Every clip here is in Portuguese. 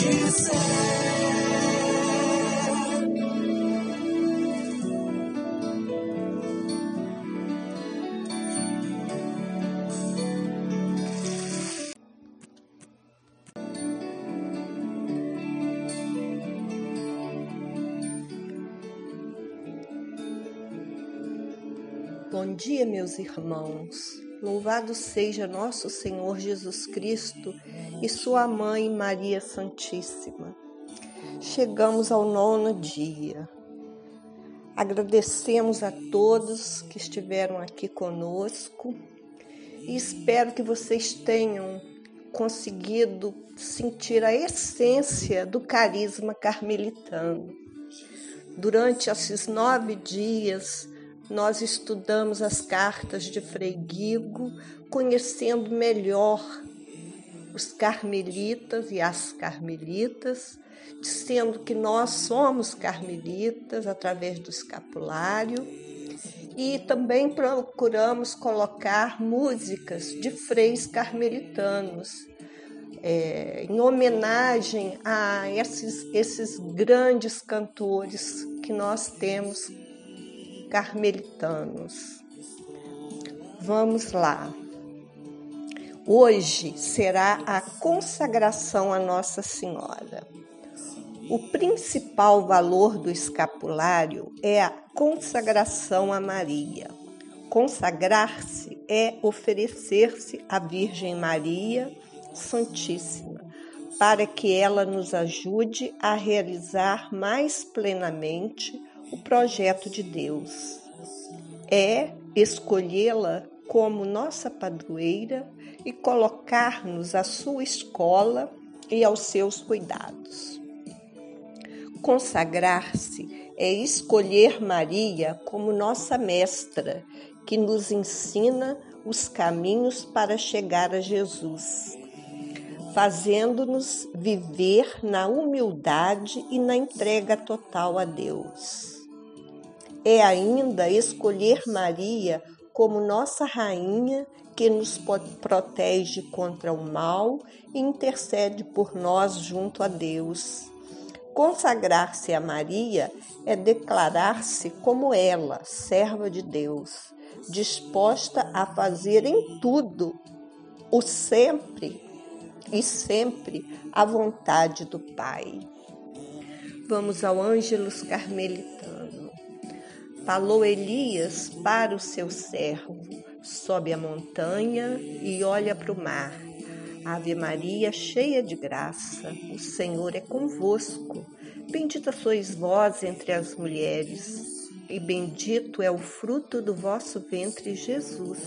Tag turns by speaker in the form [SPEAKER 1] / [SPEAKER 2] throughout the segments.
[SPEAKER 1] Bom dia, meus irmãos. Louvado seja nosso Senhor Jesus Cristo e Sua Mãe Maria Santíssima. Chegamos ao nono dia. Agradecemos a todos que estiveram aqui conosco e espero que vocês tenham conseguido sentir a essência do carisma carmelitano. Durante esses nove dias, nós estudamos as cartas de Frei Guigo, conhecendo melhor os carmelitas e as carmelitas, dizendo que nós somos carmelitas através do escapulário. E também procuramos colocar músicas de freis carmelitanos é, em homenagem a esses, esses grandes cantores que nós temos carmelitanos. Vamos lá. Hoje será a consagração a Nossa Senhora. O principal valor do escapulário é a consagração a Maria. Consagrar-se é oferecer-se à Virgem Maria Santíssima, para que ela nos ajude a realizar mais plenamente o projeto de Deus. É escolhê-la como nossa padroeira e colocar-nos à sua escola e aos seus cuidados. Consagrar-se é escolher Maria como nossa mestra, que nos ensina os caminhos para chegar a Jesus, fazendo-nos viver na humildade e na entrega total a Deus. É ainda escolher Maria como nossa rainha que nos protege contra o mal e intercede por nós junto a Deus. Consagrar-se a Maria é declarar-se como ela, serva de Deus, disposta a fazer em tudo o sempre e sempre a vontade do Pai. Vamos ao Ângelus Carmelitano. Falou Elias para o seu servo: sobe a montanha e olha para o mar. Ave Maria, cheia de graça, o Senhor é convosco. Bendita sois vós entre as mulheres, e bendito é o fruto do vosso ventre, Jesus.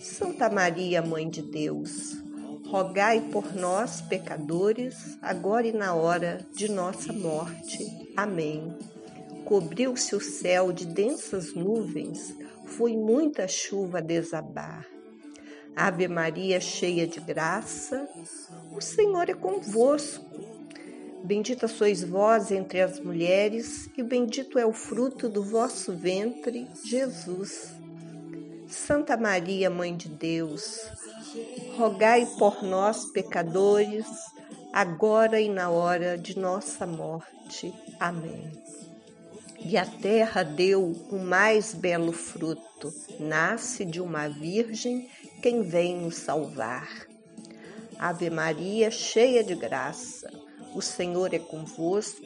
[SPEAKER 1] Santa Maria, Mãe de Deus, rogai por nós, pecadores, agora e na hora de nossa morte. Amém. Cobriu-se o céu de densas nuvens, foi muita chuva desabar. Ave Maria, cheia de graça, o Senhor é convosco. Bendita sois vós entre as mulheres, e bendito é o fruto do vosso ventre, Jesus. Santa Maria, Mãe de Deus, rogai por nós, pecadores, agora e na hora de nossa morte. Amém. E a terra deu o mais belo fruto, nasce de uma virgem quem vem nos salvar. Ave Maria, cheia de graça, o Senhor é convosco.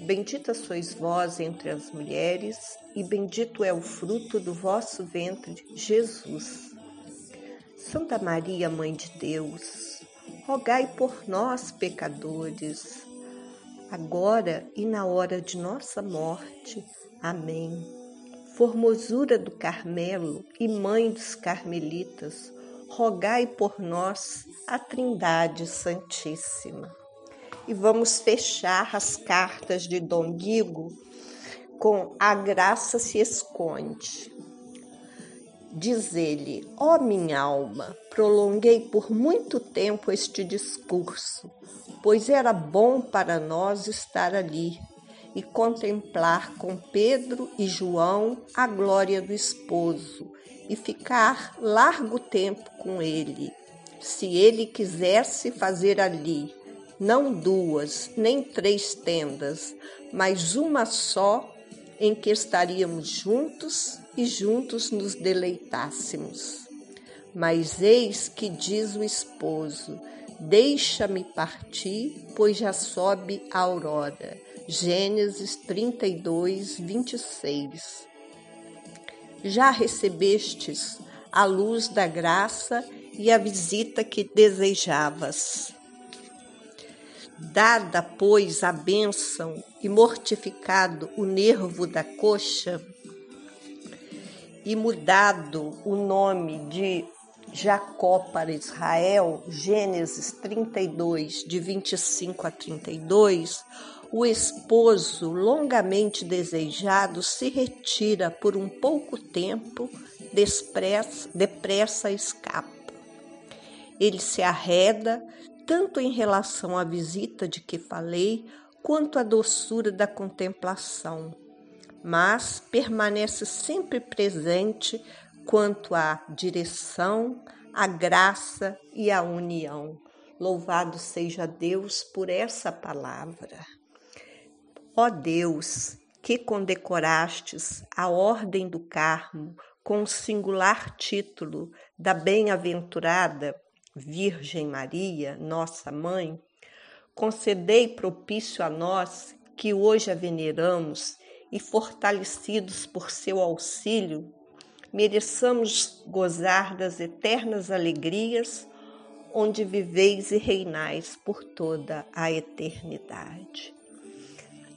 [SPEAKER 1] Bendita sois vós entre as mulheres, e bendito é o fruto do vosso ventre, Jesus. Santa Maria, Mãe de Deus, rogai por nós, pecadores, agora e na hora de nossa morte. Amém. Formosura do Carmelo e Mãe dos Carmelitas, rogai por nós a Trindade Santíssima. E vamos fechar as cartas de Dom Guigo com A Graça se Esconde. Diz ele: Ó oh, minha alma, prolonguei por muito tempo este discurso, pois era bom para nós estar ali e contemplar com Pedro e João a glória do esposo e ficar largo tempo com ele, se ele quisesse fazer ali, não duas nem três tendas, mas uma só em que estaríamos juntos e juntos nos deleitássemos. Mas eis que diz o esposo: Deixa-me partir, pois já sobe a aurora. Gênesis 32, 26. Já recebestes a luz da graça e a visita que desejavas. Dada, pois, a bênção e mortificado o nervo da coxa, e mudado o nome de Jacó para Israel, Gênesis 32, de 25 a 32, o esposo longamente desejado se retira por um pouco tempo, depressa, depressa escapa. Ele se arreda, tanto em relação à visita de que falei, quanto à doçura da contemplação, mas permanece sempre presente quanto à direção, à graça e à união. Louvado seja Deus por essa palavra. Ó Deus, que condecorastes a Ordem do Carmo com o singular título da Bem-aventurada Virgem Maria, nossa mãe, concedei propício a nós que hoje a veneramos e fortalecidos por seu auxílio, mereçamos gozar das eternas alegrias onde viveis e reinais por toda a eternidade.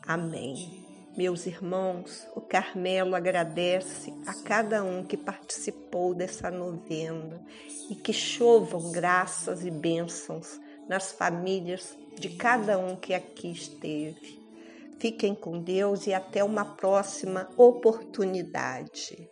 [SPEAKER 1] Amém. Meus irmãos, o Carmelo agradece a cada um que participou dessa novena e que chovam graças e bênçãos nas famílias de cada um que aqui esteve. Fiquem com Deus e até uma próxima oportunidade.